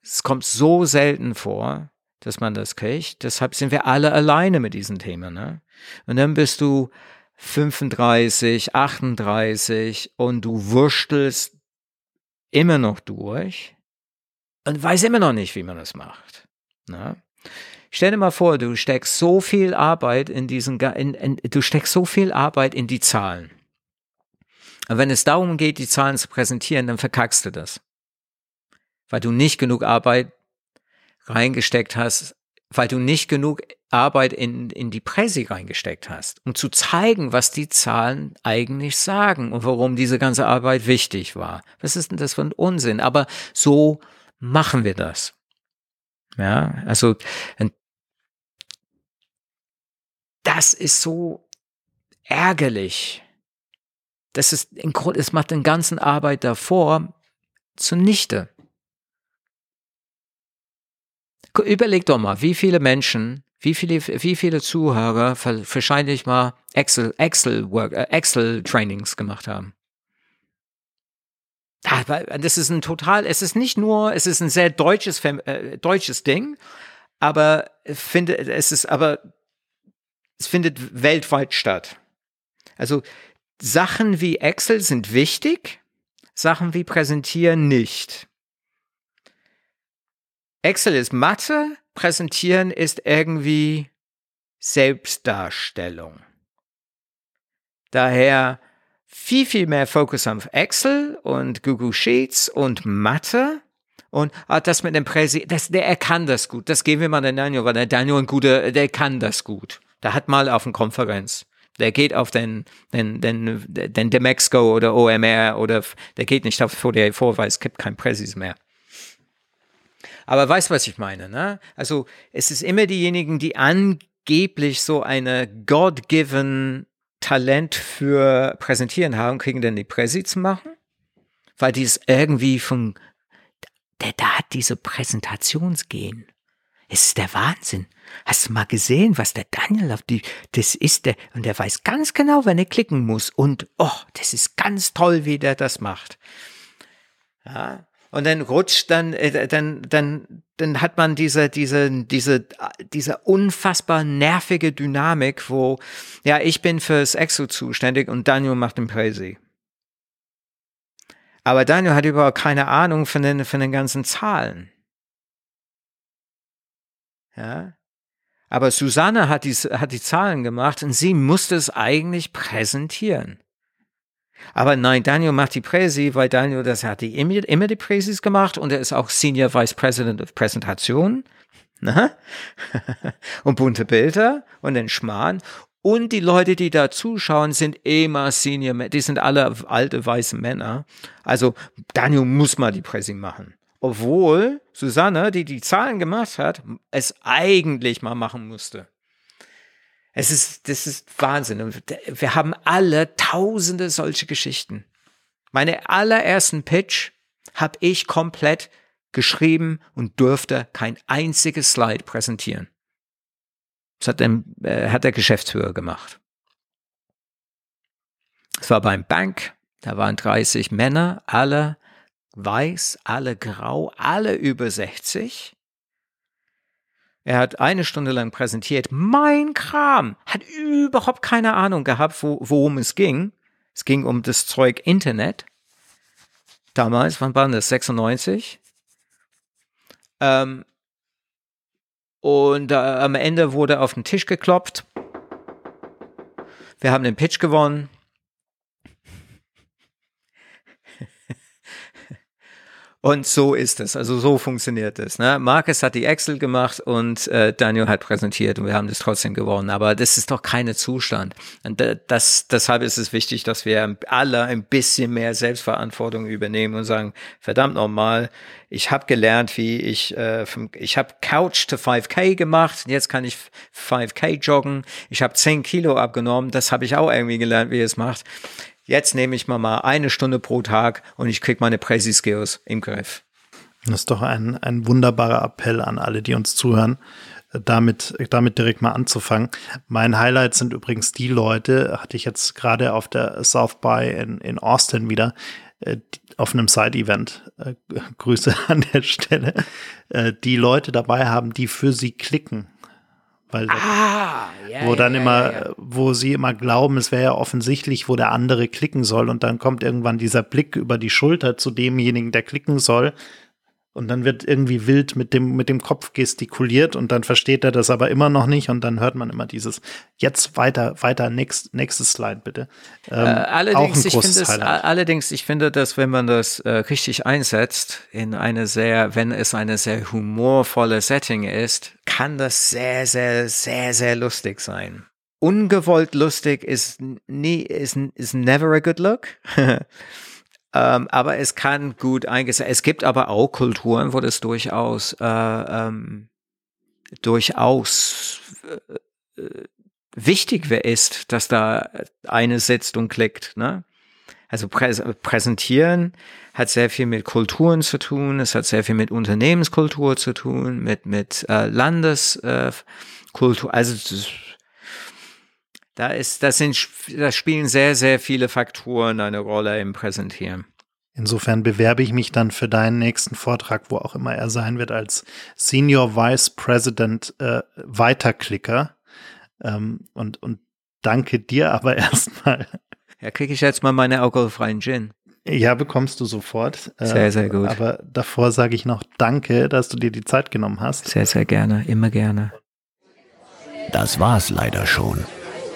Es kommt so selten vor, dass man das kriegt. Deshalb sind wir alle alleine mit diesen Themen. Ne? Und dann bist du 35, 38 und du wurstelst immer noch durch und weiß immer noch nicht, wie man das macht. Ne? Stell dir mal vor, du steckst so viel Arbeit in diesen, in, in, du steckst so viel Arbeit in die Zahlen. Und wenn es darum geht, die Zahlen zu präsentieren, dann verkackst du das weil du nicht genug Arbeit reingesteckt hast, weil du nicht genug Arbeit in, in die Presse reingesteckt hast, um zu zeigen, was die Zahlen eigentlich sagen und warum diese ganze Arbeit wichtig war. Was ist denn das für ein Unsinn? Aber so machen wir das. Ja, also das ist so ärgerlich. Das ist, es macht den ganzen Arbeit davor zunichte. Überleg doch mal, wie viele Menschen, wie viele, wie viele Zuhörer wahrscheinlich mal Excel, Excel Work, äh, Excel Trainings gemacht haben. Das ist ein total, es ist nicht nur, es ist ein sehr deutsches, äh, deutsches Ding, aber finde, es ist aber, es findet weltweit statt. Also Sachen wie Excel sind wichtig, Sachen wie Präsentieren nicht. Excel ist Mathe, präsentieren ist irgendwie Selbstdarstellung. Daher viel, viel mehr Fokus auf Excel und Google Sheets und Mathe. Und ah, das mit dem Präsi, der er kann das gut. Das geben wir mal den Daniel, weil der Daniel ein guter, der kann das gut. Der hat mal auf einer Konferenz. Der geht auf den, den, den, den Demexco oder OMR oder der geht nicht auf vor, weil es gibt kein Präsis mehr. Aber weißt was ich meine, ne? Also es ist immer diejenigen, die angeblich so eine God-given Talent für Präsentieren haben, kriegen dann die Präsi zu machen, weil die es irgendwie von, der da hat diese Präsentationsgehen. Es ist der Wahnsinn. Hast du mal gesehen, was der Daniel auf die, das ist der, und der weiß ganz genau, wenn er klicken muss. Und, oh, das ist ganz toll, wie der das macht. Ja, und dann rutscht dann, äh, dann, dann, dann hat man diese, diese, diese, diese unfassbar nervige Dynamik, wo, ja, ich bin fürs Exo zuständig und Daniel macht den Präsi. Aber Daniel hat überhaupt keine Ahnung von den, von den ganzen Zahlen. Ja. Aber Susanne hat die, hat die Zahlen gemacht und sie musste es eigentlich präsentieren. Aber nein, Daniel macht die Präsi, weil Daniel, das hat die immer, immer die Präsis gemacht und er ist auch Senior Vice President of Präsentation. Ne? und bunte Bilder und den Schmarrn. Und die Leute, die da zuschauen, sind immer Senior, die sind alle alte weiße Männer. Also Daniel muss mal die Präsi machen. Obwohl Susanne, die die Zahlen gemacht hat, es eigentlich mal machen musste. Es ist, das ist Wahnsinn. Wir haben alle tausende solche Geschichten. Meine allerersten Pitch habe ich komplett geschrieben und durfte kein einziges Slide präsentieren. Das hat, der, äh, hat der Geschäftsführer gemacht. Es war beim Bank, da waren 30 Männer, alle weiß, alle grau, alle über 60. Er hat eine Stunde lang präsentiert. Mein Kram! Hat überhaupt keine Ahnung gehabt, wo, worum es ging. Es ging um das Zeug Internet. Damals, wann war das? 96? Ähm, und äh, am Ende wurde auf den Tisch geklopft. Wir haben den Pitch gewonnen. Und so ist es, also so funktioniert es. Ne? Marcus hat die Excel gemacht und äh, Daniel hat präsentiert und wir haben das trotzdem gewonnen. Aber das ist doch keine Zustand. Und das, deshalb ist es wichtig, dass wir alle ein bisschen mehr Selbstverantwortung übernehmen und sagen, verdammt nochmal, ich habe gelernt, wie ich, äh, vom, ich habe Couch to 5K gemacht, jetzt kann ich 5K joggen. Ich habe 10 Kilo abgenommen, das habe ich auch irgendwie gelernt, wie es macht jetzt nehme ich mal mal eine Stunde pro Tag und ich kriege meine Prezi-Skills im Griff. Das ist doch ein, ein wunderbarer Appell an alle, die uns zuhören, damit, damit direkt mal anzufangen. Mein Highlight sind übrigens die Leute, hatte ich jetzt gerade auf der South by in, in Austin wieder, äh, auf einem Side-Event, äh, Grüße an der Stelle, äh, die Leute dabei haben, die für sie klicken weil ah, ja, wo dann ja, immer, ja, wo sie immer glauben, es wäre ja offensichtlich, wo der andere klicken soll und dann kommt irgendwann dieser Blick über die Schulter zu demjenigen, der klicken soll und dann wird irgendwie wild mit dem, mit dem Kopf gestikuliert und dann versteht er das aber immer noch nicht und dann hört man immer dieses jetzt weiter, weiter, next, nächstes Slide bitte. Ähm, äh, allerdings, ich finde es, allerdings, ich finde, dass wenn man das äh, richtig einsetzt in eine sehr, wenn es eine sehr humorvolle Setting ist, kann das sehr, sehr, sehr, sehr lustig sein. Ungewollt lustig ist nie, ist, ist never a good look. Ähm, aber es kann gut eingesetzt. Es gibt aber auch Kulturen, wo das durchaus äh, ähm, durchaus äh, äh wichtig ist, dass da eine sitzt und klickt. Ne? Also prä präsentieren hat sehr viel mit Kulturen zu tun. Es hat sehr viel mit Unternehmenskultur zu tun, mit mit äh, Landeskultur. Also da ist, das sind, da spielen sehr, sehr viele Faktoren eine Rolle im Präsentieren. Insofern bewerbe ich mich dann für deinen nächsten Vortrag, wo auch immer er sein wird, als Senior Vice President äh, Weiterklicker. Ähm, und, und danke dir aber erstmal. Ja, kriege ich jetzt mal meine alkoholfreien Gin. Ja, bekommst du sofort. Äh, sehr, sehr gut. Aber davor sage ich noch Danke, dass du dir die Zeit genommen hast. Sehr, sehr gerne, immer gerne. Das war's leider schon.